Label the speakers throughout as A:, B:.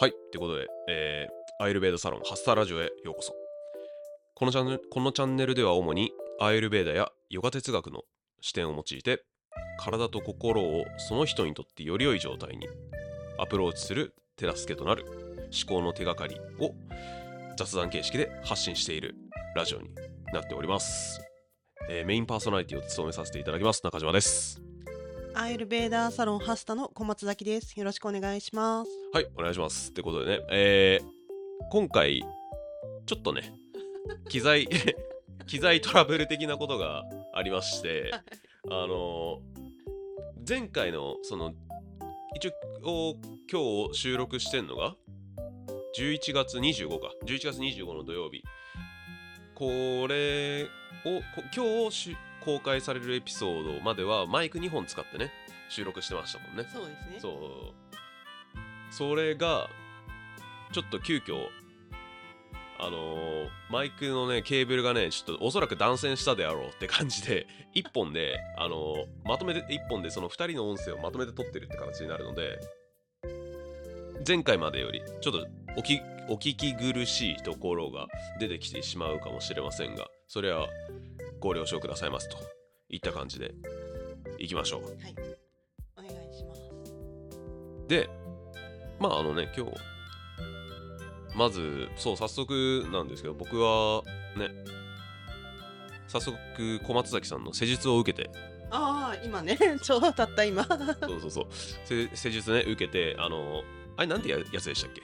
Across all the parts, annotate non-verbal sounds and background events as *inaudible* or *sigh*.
A: はい、ってことで、えーアイルベーダサロンハッサーラジオへようこそ。このチャンネルこのチャンネルでは主にアイルベーダやヨガ哲学の視点を用いて体と心をその人にとってより良い状態にアプローチする手助けとなる思考の手がかりを雑談形式で発信しているラジオになっております。えーメインパーソナリティを務めさせていただきます中島です。
B: アイルベーダーサロンハスタの小松崎です。よろしくお願いします。
A: はい、お願いします。ってことでね、えー今回、ちょっとね、*laughs* 機材、*laughs* 機材トラブル的なことがありまして、あの前回の、その、一応、今日収録してんのが、11月25か、11月25の土曜日。これを、こ今日し公開されるエピソードまではマイク2本使ってね、収録してましたもんね。
B: そうですね。
A: そうそれがちょっと急遽あのーマイクのねケーブルがねちょっとおそらく断線したであろうって感じで *laughs* 1本であのーまとめて1本でその2人の音声をまとめて撮ってるって形になるので前回までよりちょっとおきお聞き苦しいところが出てきてしまうかもしれませんがそれはご了承くださいますといった感じでいきましょう
B: はい。お願いします。
A: で、まああのね、今日、まず、そう、早速なんですけど、僕はね、早速、小松崎さんの施術を受けて、
B: ああ、今ね、*laughs* ちょうどたった今。
A: そうそうそう、せ施術ね、受けて、あの、あれ、なんてややつでしたっけ？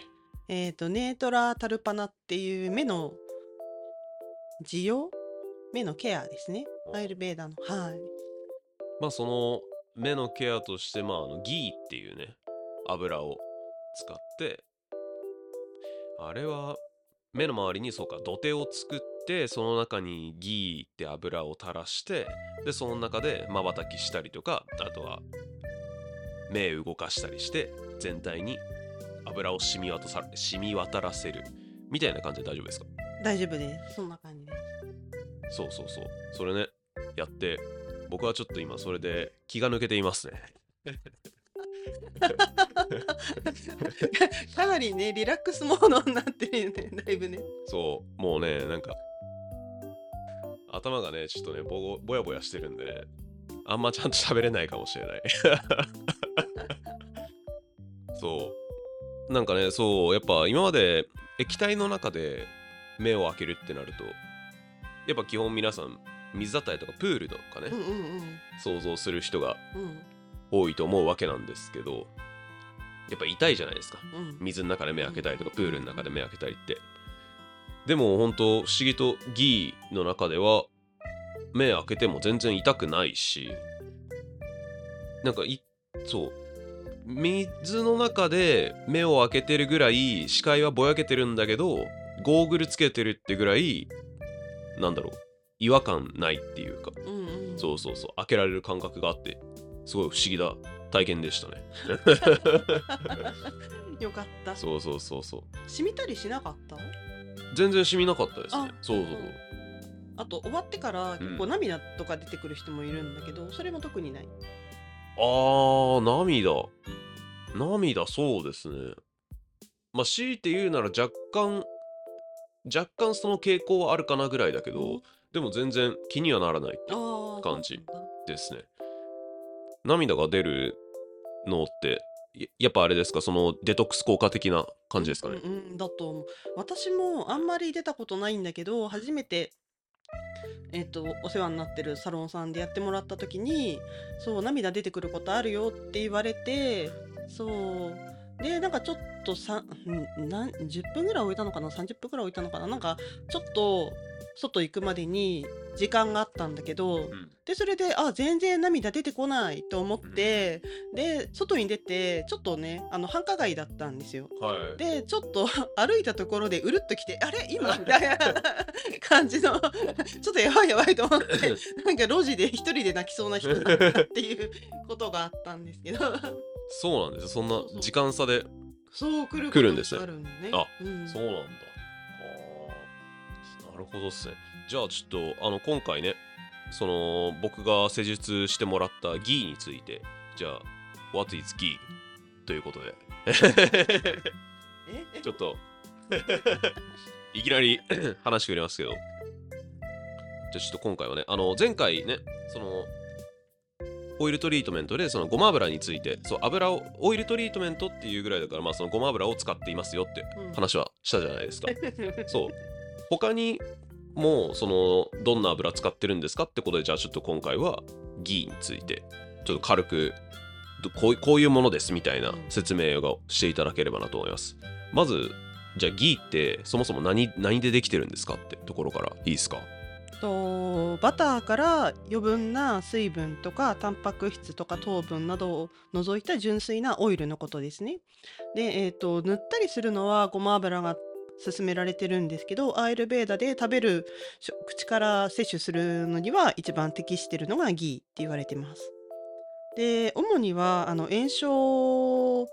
B: えっと、ネートラタルパナっていう目の需要目のケアですね。アイルベーダーの。はい。
A: まあ、その、目のケアとして、まあ、あのギーっていうね、油を使って、あれは、目の周りにそうか土手を作ってその中にギーって油を垂らしてでその中でまばたきしたりとかあとは目動かしたりして全体に油を染み渡さ染み渡らせるみたいな感じで大丈夫ですか？
B: 大丈夫です。そんな感。
A: そうそうそう。それねやって。僕はちょっと今それで気が抜けていますね。*laughs*
B: かなりね、リラックスモードになってるよね、だいぶね。
A: そう。もうねなんか頭がねちょっとねぼぼやぼやしてるんでねあんまちゃんと喋れないかもしれない。*laughs* そう。なんかねそうやっぱ今まで液体の中で目を開けるってなるとやっぱ基本皆さん水だったりとかプールとかね、
B: うんうんうん。
A: 想像する人が
B: うん
A: 多いと思うわけなんですけどやっぱ痛いじゃないですか
B: うん。
A: 水の中で目開けたりとかプールの中で目開けたりってでも本当不思議とギーの中では目開けても全然痛くないしなんかいそう水の中で目を開けてるぐらい視界はぼやけてるんだけどゴーグルつけてるってぐらいなんだろう。違和感ないっていうか。
B: うんうん。
A: そうそうそう。開けられる感覚があってすごい不思議な体験でしたね。*laughs*
B: よかった。
A: そうそうそうそう。
B: 染みたりしなかった？
A: 全然染みなかったですね。
B: あ
A: そうそうそう。
B: あと終わってから結構涙とか出てくる人もいるんだけど、それも特にない？
A: あー涙。涙そうですね。まあ強いて言うなら若干若干その傾向はあるかなぐらいだけど、
B: うん
A: でも全然気にはならない
B: ああ。
A: 感じですね涙が出るのってややっぱあれですか？そのデトックス効果的な感じですかね、
B: うんうん、だと思う。私もあんまり出たことないんだけど、初めて、えっと、お世話になってるサロンさんでやってもらった時に、そう、涙出てくることあるよって言われて、そう。で、なんかちょっとなん10分ぐらい置いたのかな ?30 分ぐらい置いたのかな？なんか、ちょっと、外行くまでに時間があったんだけど、
A: うん。
B: でそれであ全然涙出てこないと思って、で外に出てちょっとねあの繁華街だったんですよ。
A: はい。
B: でちょっと *laughs* 歩いたところでうるっときてあれ？今？みたいな *laughs* 感じのちょっとやばいやばいと思って *laughs* なんか路地で一人で泣きそうな人だったっていうことがあったんですけど。
A: そうなんですよ。そんな時間差で
B: そう来る
A: 来るんです。ね
B: あうん。
A: そうなんだ。あ。ーなるほどっすね。じゃあちょっとあの今回ね、その僕が施術してもらったギーについて、じゃあ、What is ギーということで。
B: え？*laughs*
A: ちょっと。*laughs* いきなり *coughs* 話してくれますけど。じゃあちょっと今回はねあの前回ねそのオイルトリートメントでそのごま油についてそう油をオイルトリートメントっていうぐらいだからまあそのごま油を使っていますよって
B: うん。
A: 話はしたじゃないですか、*laughs* そう。他にもそのどんな油使ってるんですかってことでじゃあちょっと今回はギーについてちょっと軽くどこういこういうものですみたいな説明をしていただければなと思います。まずじゃあギーってそもそも何何でできてるんですかってところからいいですか？
B: とバターから余分な水分とかタンパク質とか糖分などを除いた純粋なオイルのことですね。で、えー、と塗ったりするのはごま油が勧められてるんですけどアーユルベーダで食べる口から摂取するのには一番適してるのがギーって言われてます。で主にはあの炎症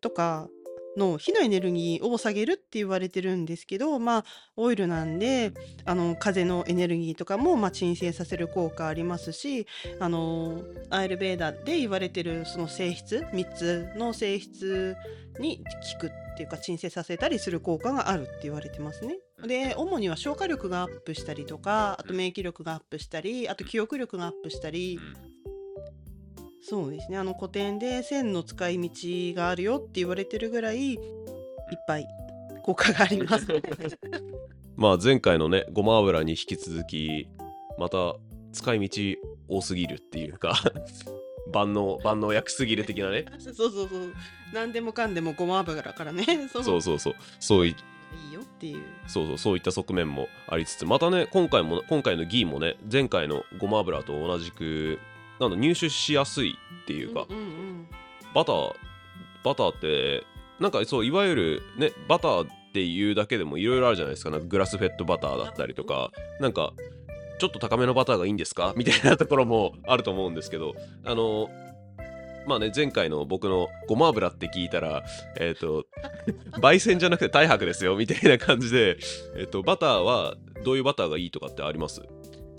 B: とかの火のエネルギーを下げるって言われてるんですけどまあオイルなんであの風のエネルギーとかも、まあ、鎮静させる効果ありますしあのアーユルベーダで言われてるその性質3つの性質に効くっていうか鎮静させたりする効果があるって言われてますね。で主には消化力がアップしたりとかあと免疫力がアップしたりあと記憶力がアップしたりそうですね。あの古典で線の使い道があるよって言われてるぐらいいっぱい効果があります。*laughs*
A: まあ前回のねごま油に引き続きまた使い道多すぎるっていうか *laughs* 万能万能薬すぎる的なね。
B: そうそうそう何でもかんでもごま油からね。そう。
A: そうそうそう。そうい
B: いいよっていう。
A: そうそうそういった側面もありつつまたね今回も今回のギーもね前回のごま油と同じくなんだ入手しやすいっていうか、
B: うんうん
A: バターバターってなんかそういわゆるねバターっていうだけでもいろいろあるじゃないですか。なんかグラスフェットバターだったりとか。なんかちょっと高めのバターがいいんですか？みたいなところもあると思うんですけど。あのまあね前回の僕のごま油って聞いたらえっ、と焙煎じゃなくて太白ですよみたいな感じで。えっ、とバターはどういうバターがいいとかってあります？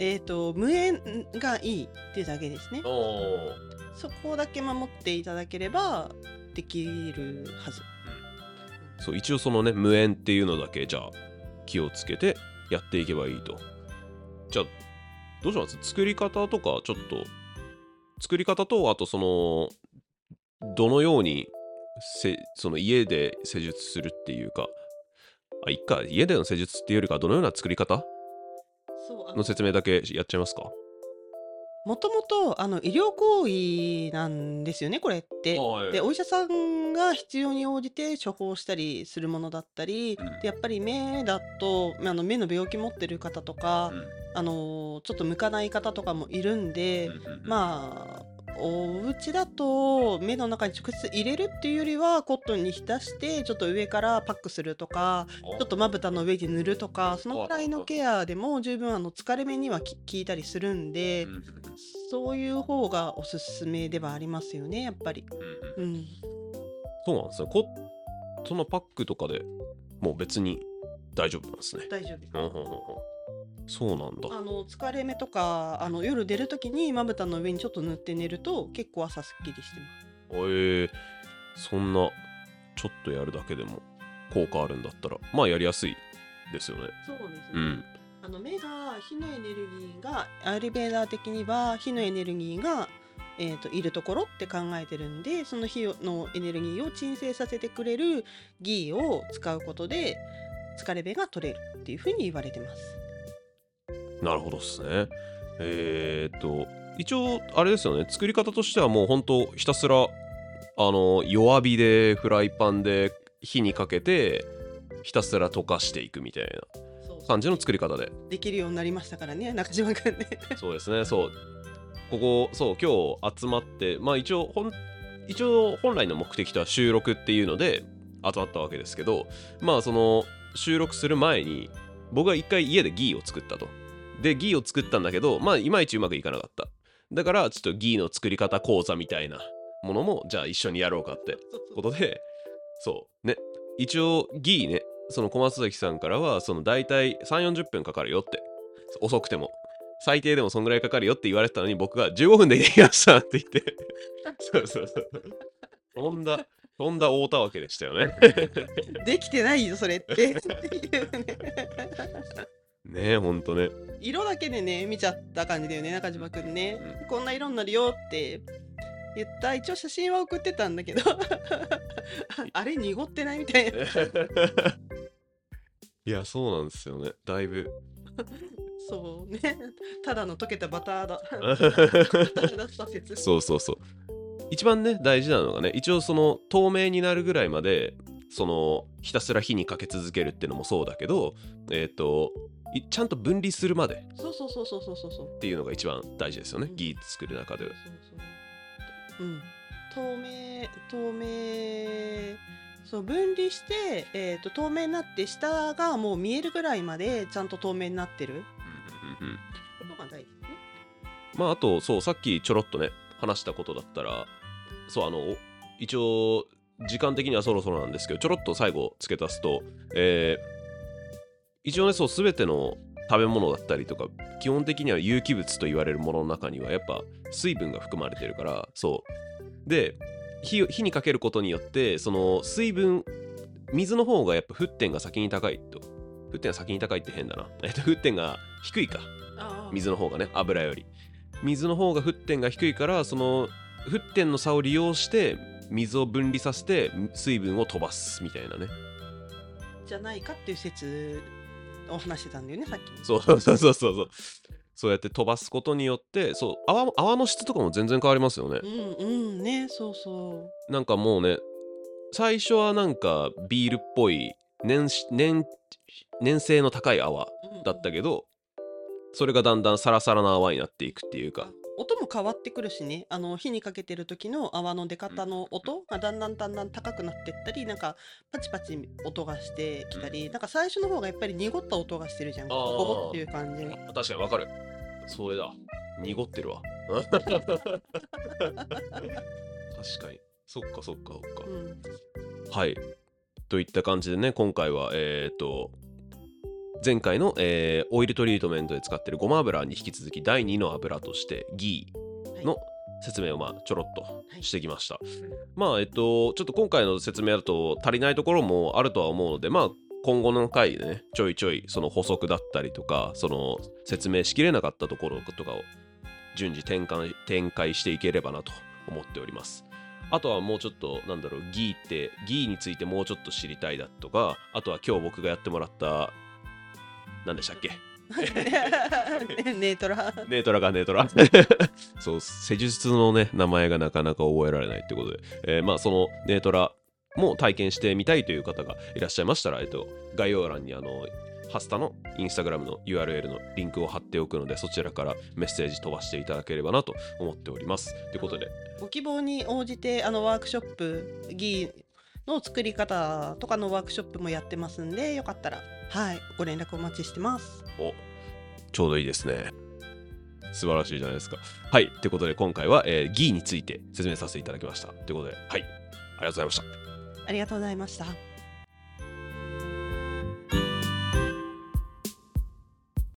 B: えっ、と無塩がいいっていうだけですね。
A: お
B: そこだけ守っていただければできるはず。
A: そう一応そのね無塩っていうのだけじゃあ気をつけてやっていけばいいと。じゃあどうします？作り方とかちょっと作り方とあとそのどのようにせその家で施術するっていうかあいっか。家での施術っていうよりかどのような作り方？
B: の
A: の説明だけやっちゃいますか？
B: もともとあの医療行為なんですよねこれって。
A: はい。
B: でお医者さんが必要に応じて処方したりするものだったり、
A: うん。
B: でやっぱり目だとあの目の病気持ってる方とか、
A: うん。
B: あのちょっと向かない方とかもいるんで、まあお家だと目の中に直接入れるっていうよりはコットンに浸してちょっと上からパックするとか
A: ち
B: ちょっとまぶたの上に塗るとかそのくらいのケアでも十分あの疲れ目にはき効いたりするんで、そういう方がおすすめではありますよねやっぱり。うん、
A: そうなんですねこそのパックとかでもう別に大丈夫なんですね。
B: 大丈夫
A: うんうんうんうんそうなんだ
B: あの疲れ目とかあの夜出るときにまぶたの上にちょっと塗って寝ると結構朝すっきりしてます。
A: えー、そんなちょっとやるだけでも効果あるんだったらまあやりやすいですよね
B: そうですね、
A: うん
B: あの目が火のエネルギーがアルベーダー的には火のエネルギーが、えー、といるところって考えてるんでその火のエネルギーを鎮静させてくれるギーを使うことで疲れ目が取れるっていうふうに言われてます。
A: なるほどですね。えー、っと一応あれですよね。作り方としてはもうほんとひたすらあの弱火でフライパンで火にかけてひたすら溶かしていくみたいな感じの作り方で。
B: できるようになりましたからね中島君ね。
A: そうですね。そう。ここそう今日集まってまあ一応ほん一応本来の目的とは収録っていうので集まったわけですけどまあその収録する前に僕は一回家でギーを作ったとでギーを作ったんだけどまあいまいちうまくいかなかった。だからちょっとギーの作り方講座みたいなものもじゃあ一緒にやろうかってことでそうね。一応ギーねその小松崎さんからはその大体3 4 0分かかるよって遅くても最低でもそんぐらいかかるよって言われてたのに僕が15分でできましたって言って。*laughs* そうそうそう。そんなとんだ大たわけでしたよね。*laughs*
B: できてないよそれって。っていうね
A: ねえほんとね。
B: 色だけでね見ちゃった感じだよね中島くんね、こんな色になるよって言った。一応写真は送ってたんだけど。*laughs* あれ濁ってないみたいな。*laughs*
A: いやそうなんですよね。だいぶ。*laughs*
B: そうね。ただの溶けたバターだ。だった説。
A: そうそうそう。一番ね大事なのがね一応その透明になるぐらいまでそのひたすら火にかけ続けるっていうのもそうだけどえっ、といちゃんと分離するまで
B: そうそうそうそうそうそう
A: っていうのが一番大事ですよね
B: うん。
A: ギー作る中で。
B: そうそうう。ん。透明透明そう分離して、えー、と透明になって下がもう見えるぐらいまでちゃんと透明になってる。
A: うんうんうん。
B: ことが大事ですね。
A: まああとそうさっきちょろっとね話したことだったらそうあのお一応時間的にはそろそろなんですけどちょろっと最後付け足すとえー一応ねそう全ての食べ物だったりとか基本的には有機物と言われるものの中にはやっぱ水分が含まれてるからそう。で火火にかけることによってその水分水の方がやっぱ沸点が先に高いと。沸点が先に高いって変だな、*laughs* えっと、沸点が低いか。
B: あ
A: 水の方がね油より。水の方が沸点が低いからその沸点の差を利用して水を分離させて水分を飛ばすみたいなね。
B: じゃないかっていう説を話してたんだよねさっき。
A: そうそうそうそうそう。そうやって飛ばすことによってそう泡も泡の質とかも全然変わりますよね。
B: うんうんねそうそ
A: なんかもうね最初はなんかビールっぽい粘し粘粘性の高い泡
B: う、うん
A: だったけどそれがだんだんサラサラな泡になっていくっていうか
B: 音も変わってくるしね。あの火にかけてる時の泡の出方の音がだんだんだんだん高くなってったりなんかパチパチ音がしてきたり、なんか最初の方がやっぱり濁った音がしてるじゃん。ゴゴっていう感じ
A: 確かにわかる。それだ。濁ってるわ。*laughs* 確かに。そっかそっかそっか、
B: うん。
A: はい。といった感じでね今回はえっ、と前回の、えーオイルトリートメントで使ってるごま油に引き続き第2の油としてギーの説明をまあちょろっとしてきました、まあえっとちょっと今回の説明だと足りないところもあるとは思うのでまあ今後の回でねちょいちょいその補足だったりとかその説明しきれなかったところとかを順次展開展開していければなと思っております。あとはもうちょっとなんだろうギーってギーについてもうちょっと知りたいだとかあとは今日僕がやってもらった何でしたっけ？
B: ね *laughs* ネートラ。
A: ネートラがネートラ。*laughs* そう施術のね名前がなかなか覚えられないってことで、えーまあそのネートラも体験してみたいという方がいらっしゃいましたら、えっと、概要欄にあのハスタのインスタグラムの URL のリンクを貼っておくのでそちらからメッセージ飛ばしていただければなと思っております。ということで。
B: ご希望に応じてあのワークショップギーの作り方とかのワークショップもやってますんでよかったらはいご連絡お待ちしてます。
A: おちょうどいいですね。素晴らしいじゃないですか。はいということで今回は、えーギーについて説明させていただきました。ということではいありがとうございました。
B: ありがとうございました